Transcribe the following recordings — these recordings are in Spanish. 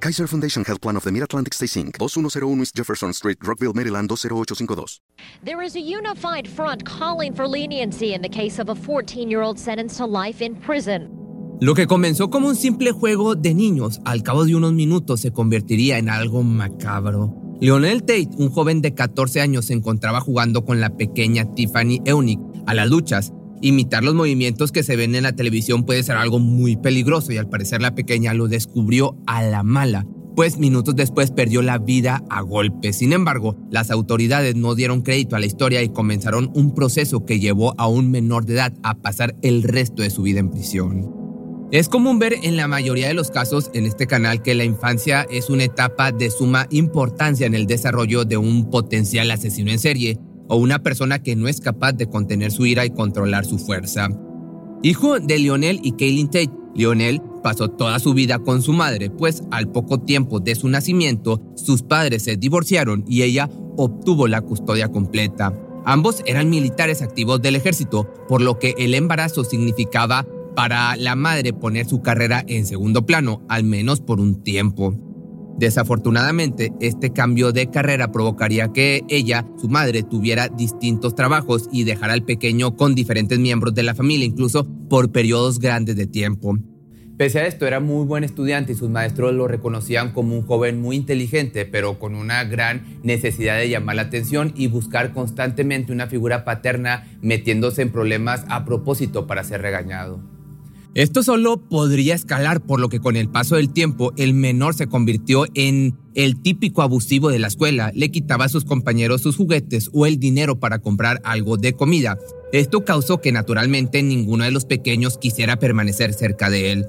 Kaiser Foundation Health Plan of the Mid-Atlantic Stay Inc., 2101 East Jefferson Street, Rockville, Maryland 20852. There is a unified front calling for leniency in the case of a 14-year-old sentenced to life in prison. Lo que comenzó como un simple juego de niños, al cabo de unos minutos se convertiría en algo macabro. Leonel Tate, un joven de 14 años, se encontraba jugando con la pequeña Tiffany Eunice a las luchas. Imitar los movimientos que se ven en la televisión puede ser algo muy peligroso y al parecer la pequeña lo descubrió a la mala, pues minutos después perdió la vida a golpes. Sin embargo, las autoridades no dieron crédito a la historia y comenzaron un proceso que llevó a un menor de edad a pasar el resto de su vida en prisión. Es común ver en la mayoría de los casos en este canal que la infancia es una etapa de suma importancia en el desarrollo de un potencial asesino en serie o una persona que no es capaz de contener su ira y controlar su fuerza. Hijo de Lionel y Kaylin Tate, Lionel pasó toda su vida con su madre, pues al poco tiempo de su nacimiento sus padres se divorciaron y ella obtuvo la custodia completa. Ambos eran militares activos del ejército, por lo que el embarazo significaba para la madre poner su carrera en segundo plano, al menos por un tiempo. Desafortunadamente, este cambio de carrera provocaría que ella, su madre, tuviera distintos trabajos y dejara al pequeño con diferentes miembros de la familia, incluso por periodos grandes de tiempo. Pese a esto, era muy buen estudiante y sus maestros lo reconocían como un joven muy inteligente, pero con una gran necesidad de llamar la atención y buscar constantemente una figura paterna metiéndose en problemas a propósito para ser regañado. Esto solo podría escalar por lo que con el paso del tiempo el menor se convirtió en el típico abusivo de la escuela, le quitaba a sus compañeros sus juguetes o el dinero para comprar algo de comida. Esto causó que naturalmente ninguno de los pequeños quisiera permanecer cerca de él.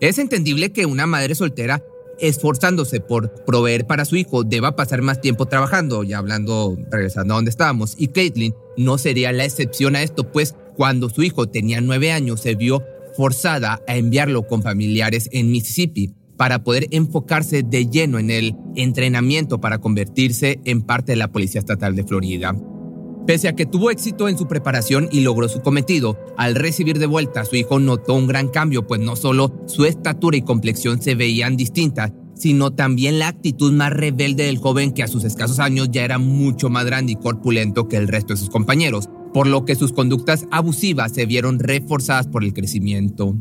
Es entendible que una madre soltera esforzándose por proveer para su hijo deba pasar más tiempo trabajando, ya hablando, regresando a donde estábamos, y Caitlin no sería la excepción a esto, pues cuando su hijo tenía nueve años se vio forzada a enviarlo con familiares en Mississippi para poder enfocarse de lleno en el entrenamiento para convertirse en parte de la Policía Estatal de Florida. Pese a que tuvo éxito en su preparación y logró su cometido, al recibir de vuelta a su hijo notó un gran cambio, pues no solo su estatura y complexión se veían distintas, sino también la actitud más rebelde del joven que a sus escasos años ya era mucho más grande y corpulento que el resto de sus compañeros por lo que sus conductas abusivas se vieron reforzadas por el crecimiento.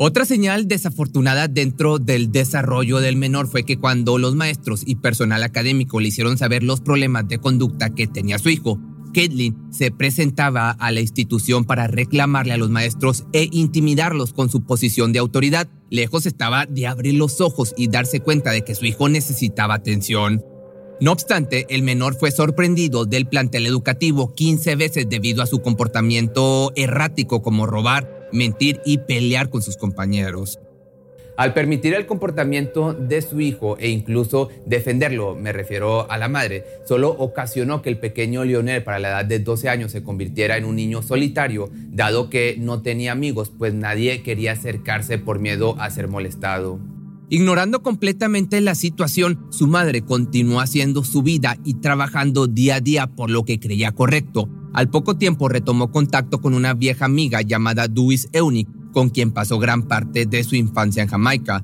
Otra señal desafortunada dentro del desarrollo del menor fue que cuando los maestros y personal académico le hicieron saber los problemas de conducta que tenía su hijo, Caitlin se presentaba a la institución para reclamarle a los maestros e intimidarlos con su posición de autoridad. Lejos estaba de abrir los ojos y darse cuenta de que su hijo necesitaba atención. No obstante, el menor fue sorprendido del plantel educativo 15 veces debido a su comportamiento errático como robar, mentir y pelear con sus compañeros. Al permitir el comportamiento de su hijo e incluso defenderlo, me refiero a la madre, solo ocasionó que el pequeño Lionel para la edad de 12 años se convirtiera en un niño solitario, dado que no tenía amigos, pues nadie quería acercarse por miedo a ser molestado. Ignorando completamente la situación, su madre continuó haciendo su vida y trabajando día a día por lo que creía correcto. Al poco tiempo retomó contacto con una vieja amiga llamada Dewis Eunice, con quien pasó gran parte de su infancia en Jamaica.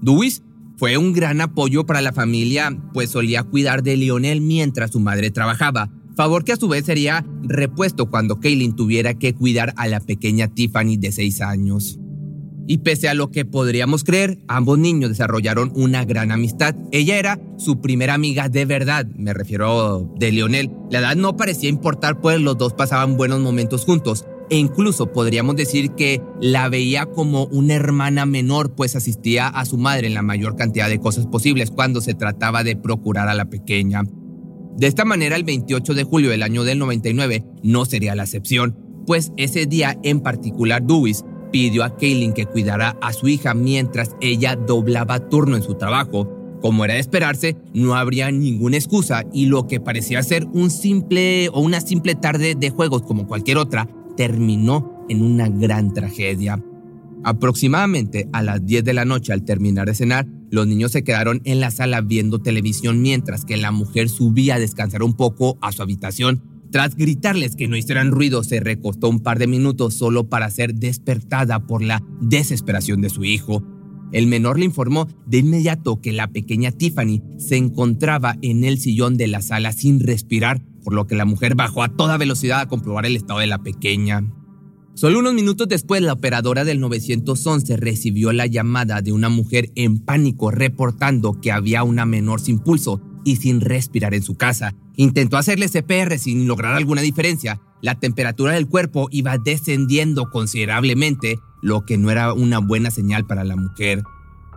Dewis fue un gran apoyo para la familia, pues solía cuidar de Lionel mientras su madre trabajaba, favor que a su vez sería repuesto cuando Kaylin tuviera que cuidar a la pequeña Tiffany de 6 años. Y pese a lo que podríamos creer, ambos niños desarrollaron una gran amistad. Ella era su primera amiga de verdad, me refiero de Lionel. La edad no parecía importar, pues los dos pasaban buenos momentos juntos. E incluso podríamos decir que la veía como una hermana menor, pues asistía a su madre en la mayor cantidad de cosas posibles cuando se trataba de procurar a la pequeña. De esta manera, el 28 de julio del año del 99 no sería la excepción, pues ese día en particular Dewis pidió a Kaylin que cuidara a su hija mientras ella doblaba turno en su trabajo. Como era de esperarse, no habría ninguna excusa y lo que parecía ser un simple o una simple tarde de juegos como cualquier otra terminó en una gran tragedia. Aproximadamente a las 10 de la noche al terminar de cenar, los niños se quedaron en la sala viendo televisión mientras que la mujer subía a descansar un poco a su habitación. Tras gritarles que no hicieran ruido, se recostó un par de minutos solo para ser despertada por la desesperación de su hijo. El menor le informó de inmediato que la pequeña Tiffany se encontraba en el sillón de la sala sin respirar, por lo que la mujer bajó a toda velocidad a comprobar el estado de la pequeña. Solo unos minutos después, la operadora del 911 recibió la llamada de una mujer en pánico reportando que había una menor sin pulso y sin respirar en su casa. Intentó hacerle CPR sin lograr alguna diferencia. La temperatura del cuerpo iba descendiendo considerablemente, lo que no era una buena señal para la mujer.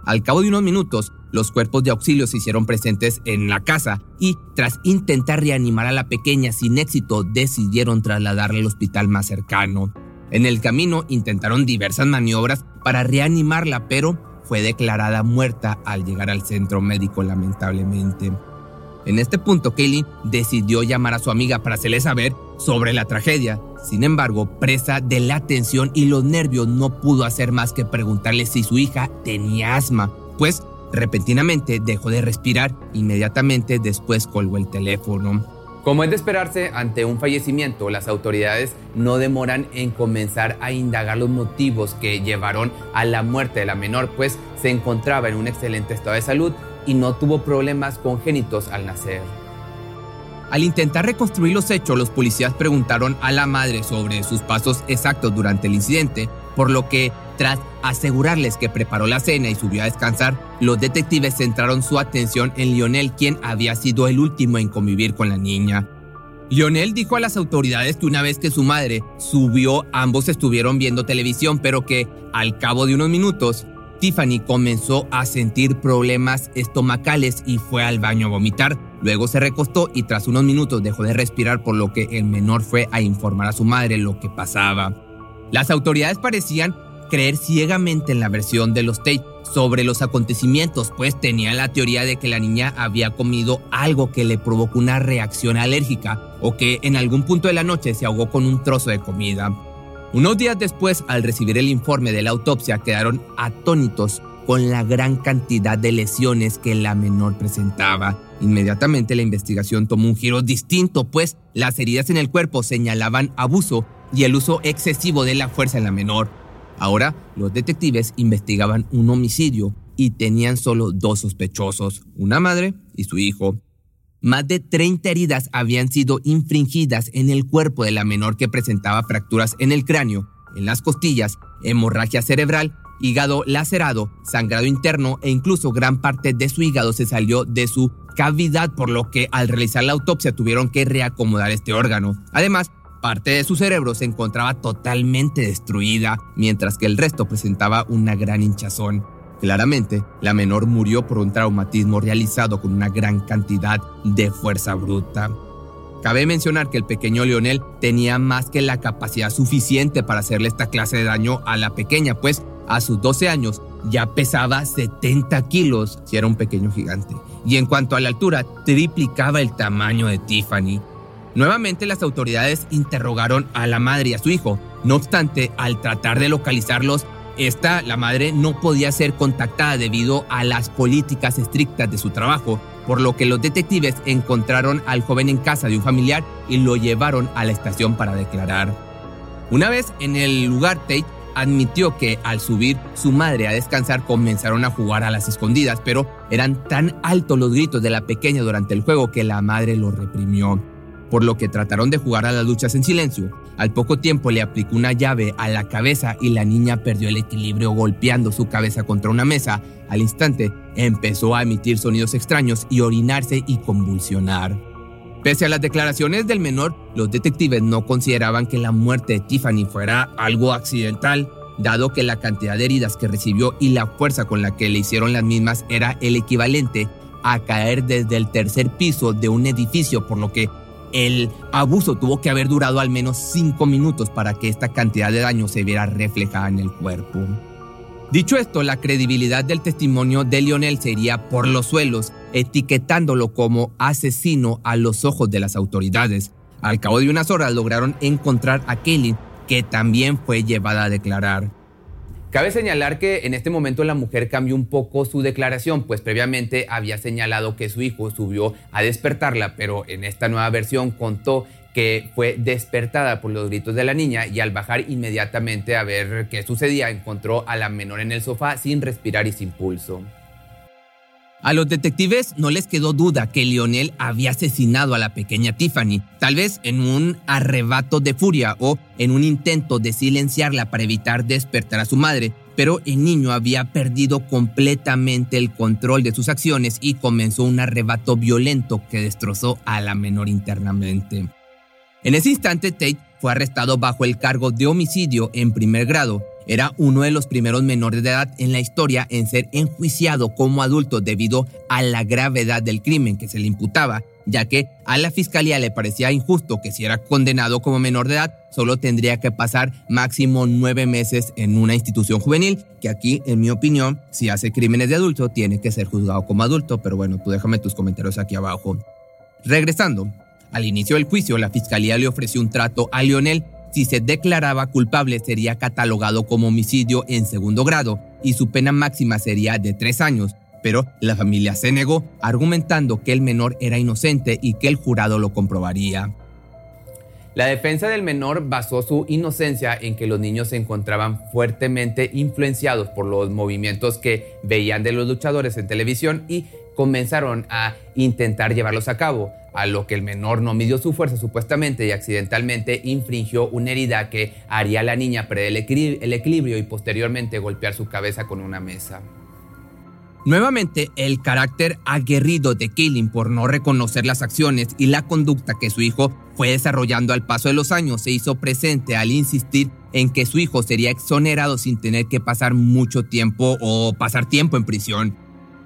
Al cabo de unos minutos, los cuerpos de auxilio se hicieron presentes en la casa y, tras intentar reanimar a la pequeña sin éxito, decidieron trasladarla al hospital más cercano. En el camino intentaron diversas maniobras para reanimarla, pero fue declarada muerta al llegar al centro médico lamentablemente. En este punto, Kaylin decidió llamar a su amiga para hacerle saber sobre la tragedia. Sin embargo, presa de la tensión y los nervios, no pudo hacer más que preguntarle si su hija tenía asma, pues repentinamente dejó de respirar. Inmediatamente después colgó el teléfono. Como es de esperarse, ante un fallecimiento, las autoridades no demoran en comenzar a indagar los motivos que llevaron a la muerte de la menor, pues se encontraba en un excelente estado de salud y no tuvo problemas congénitos al nacer. Al intentar reconstruir los hechos, los policías preguntaron a la madre sobre sus pasos exactos durante el incidente, por lo que, tras asegurarles que preparó la cena y subió a descansar, los detectives centraron su atención en Lionel, quien había sido el último en convivir con la niña. Lionel dijo a las autoridades que una vez que su madre subió, ambos estuvieron viendo televisión, pero que al cabo de unos minutos, Tiffany comenzó a sentir problemas estomacales y fue al baño a vomitar. Luego se recostó y tras unos minutos dejó de respirar, por lo que el menor fue a informar a su madre lo que pasaba. Las autoridades parecían creer ciegamente en la versión de los Tate sobre los acontecimientos, pues tenían la teoría de que la niña había comido algo que le provocó una reacción alérgica o que en algún punto de la noche se ahogó con un trozo de comida. Unos días después, al recibir el informe de la autopsia, quedaron atónitos con la gran cantidad de lesiones que la menor presentaba. Inmediatamente la investigación tomó un giro distinto, pues las heridas en el cuerpo señalaban abuso y el uso excesivo de la fuerza en la menor. Ahora, los detectives investigaban un homicidio y tenían solo dos sospechosos, una madre y su hijo. Más de 30 heridas habían sido infringidas en el cuerpo de la menor que presentaba fracturas en el cráneo, en las costillas, hemorragia cerebral, hígado lacerado, sangrado interno e incluso gran parte de su hígado se salió de su cavidad, por lo que al realizar la autopsia tuvieron que reacomodar este órgano. Además, Parte de su cerebro se encontraba totalmente destruida, mientras que el resto presentaba una gran hinchazón. Claramente, la menor murió por un traumatismo realizado con una gran cantidad de fuerza bruta. Cabe mencionar que el pequeño Lionel tenía más que la capacidad suficiente para hacerle esta clase de daño a la pequeña, pues a sus 12 años ya pesaba 70 kilos si era un pequeño gigante. Y en cuanto a la altura, triplicaba el tamaño de Tiffany. Nuevamente las autoridades interrogaron a la madre y a su hijo. No obstante, al tratar de localizarlos, esta, la madre, no podía ser contactada debido a las políticas estrictas de su trabajo, por lo que los detectives encontraron al joven en casa de un familiar y lo llevaron a la estación para declarar. Una vez en el lugar, Tate admitió que al subir su madre a descansar comenzaron a jugar a las escondidas, pero eran tan altos los gritos de la pequeña durante el juego que la madre lo reprimió por lo que trataron de jugar a las luchas en silencio. Al poco tiempo le aplicó una llave a la cabeza y la niña perdió el equilibrio golpeando su cabeza contra una mesa. Al instante empezó a emitir sonidos extraños y orinarse y convulsionar. Pese a las declaraciones del menor, los detectives no consideraban que la muerte de Tiffany fuera algo accidental, dado que la cantidad de heridas que recibió y la fuerza con la que le hicieron las mismas era el equivalente a caer desde el tercer piso de un edificio, por lo que el abuso tuvo que haber durado al menos cinco minutos para que esta cantidad de daño se viera reflejada en el cuerpo. Dicho esto, la credibilidad del testimonio de Lionel sería por los suelos, etiquetándolo como asesino a los ojos de las autoridades. Al cabo de unas horas lograron encontrar a Kaylin, que también fue llevada a declarar. Cabe señalar que en este momento la mujer cambió un poco su declaración, pues previamente había señalado que su hijo subió a despertarla, pero en esta nueva versión contó que fue despertada por los gritos de la niña y al bajar inmediatamente a ver qué sucedía encontró a la menor en el sofá sin respirar y sin pulso. A los detectives no les quedó duda que Lionel había asesinado a la pequeña Tiffany, tal vez en un arrebato de furia o en un intento de silenciarla para evitar despertar a su madre, pero el niño había perdido completamente el control de sus acciones y comenzó un arrebato violento que destrozó a la menor internamente. En ese instante, Tate fue arrestado bajo el cargo de homicidio en primer grado. Era uno de los primeros menores de edad en la historia en ser enjuiciado como adulto debido a la gravedad del crimen que se le imputaba, ya que a la fiscalía le parecía injusto que si era condenado como menor de edad, solo tendría que pasar máximo nueve meses en una institución juvenil, que aquí, en mi opinión, si hace crímenes de adulto, tiene que ser juzgado como adulto, pero bueno, tú déjame tus comentarios aquí abajo. Regresando, al inicio del juicio, la fiscalía le ofreció un trato a Lionel. Si se declaraba culpable, sería catalogado como homicidio en segundo grado y su pena máxima sería de tres años. Pero la familia se negó, argumentando que el menor era inocente y que el jurado lo comprobaría. La defensa del menor basó su inocencia en que los niños se encontraban fuertemente influenciados por los movimientos que veían de los luchadores en televisión y comenzaron a intentar llevarlos a cabo, a lo que el menor no midió su fuerza supuestamente y accidentalmente infringió una herida que haría a la niña perder el equilibrio y posteriormente golpear su cabeza con una mesa. Nuevamente, el carácter aguerrido de Killing por no reconocer las acciones y la conducta que su hijo fue desarrollando al paso de los años se hizo presente al insistir en que su hijo sería exonerado sin tener que pasar mucho tiempo o pasar tiempo en prisión.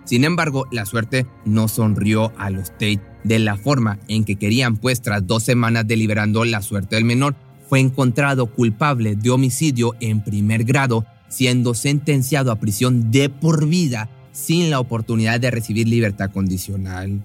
Sin embargo, la suerte no sonrió a los Tate de la forma en que querían, pues tras dos semanas deliberando la suerte del menor, fue encontrado culpable de homicidio en primer grado, siendo sentenciado a prisión de por vida sin la oportunidad de recibir libertad condicional.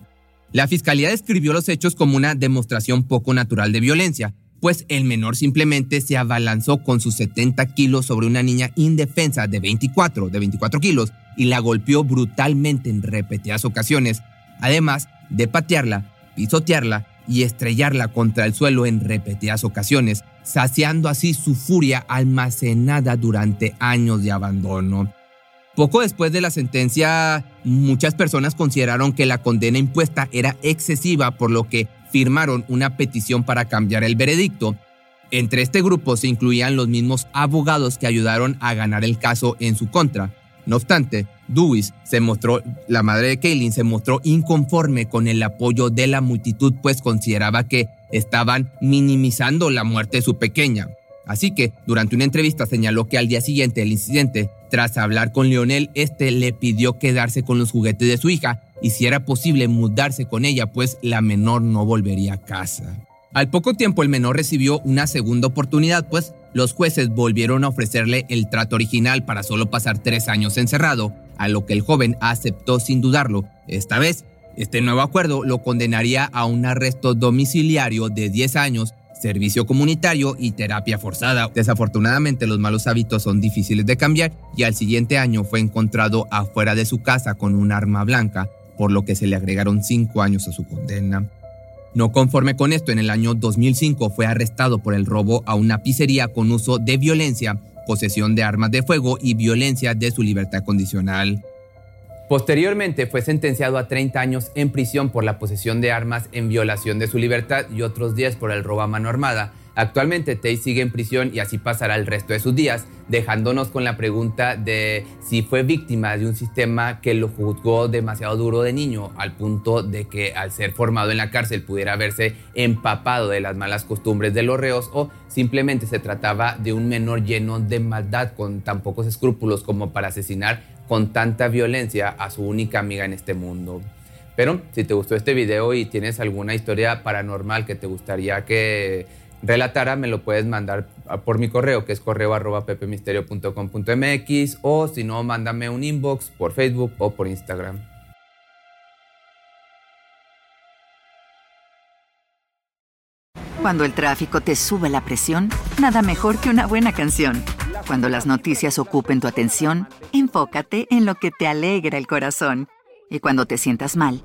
La fiscalía describió los hechos como una demostración poco natural de violencia, pues el menor simplemente se abalanzó con sus 70 kilos sobre una niña indefensa de 24, de 24 kilos y la golpeó brutalmente en repetidas ocasiones, además de patearla, pisotearla y estrellarla contra el suelo en repetidas ocasiones, saciando así su furia almacenada durante años de abandono. Poco después de la sentencia, muchas personas consideraron que la condena impuesta era excesiva, por lo que firmaron una petición para cambiar el veredicto. Entre este grupo se incluían los mismos abogados que ayudaron a ganar el caso en su contra. No obstante, Dewis se mostró, la madre de Kaylin se mostró inconforme con el apoyo de la multitud, pues consideraba que estaban minimizando la muerte de su pequeña. Así que, durante una entrevista señaló que al día siguiente del incidente, tras hablar con Leonel, este le pidió quedarse con los juguetes de su hija y si era posible mudarse con ella, pues la menor no volvería a casa. Al poco tiempo el menor recibió una segunda oportunidad, pues los jueces volvieron a ofrecerle el trato original para solo pasar tres años encerrado, a lo que el joven aceptó sin dudarlo. Esta vez, este nuevo acuerdo lo condenaría a un arresto domiciliario de 10 años, servicio comunitario y terapia forzada. Desafortunadamente los malos hábitos son difíciles de cambiar y al siguiente año fue encontrado afuera de su casa con un arma blanca, por lo que se le agregaron cinco años a su condena. No conforme con esto, en el año 2005 fue arrestado por el robo a una pizzería con uso de violencia, posesión de armas de fuego y violencia de su libertad condicional. Posteriormente fue sentenciado a 30 años en prisión por la posesión de armas en violación de su libertad y otros 10 por el robo a mano armada, Actualmente Tate sigue en prisión y así pasará el resto de sus días, dejándonos con la pregunta de si fue víctima de un sistema que lo juzgó demasiado duro de niño, al punto de que al ser formado en la cárcel pudiera haberse empapado de las malas costumbres de los reos o simplemente se trataba de un menor lleno de maldad con tan pocos escrúpulos como para asesinar con tanta violencia a su única amiga en este mundo. Pero si te gustó este video y tienes alguna historia paranormal que te gustaría que relatara, me lo puedes mandar por mi correo, que es correo arroba pepemisterio.com.mx, o si no, mándame un inbox por Facebook o por Instagram. Cuando el tráfico te sube la presión, nada mejor que una buena canción. Cuando las noticias ocupen tu atención, enfócate en lo que te alegra el corazón. Y cuando te sientas mal,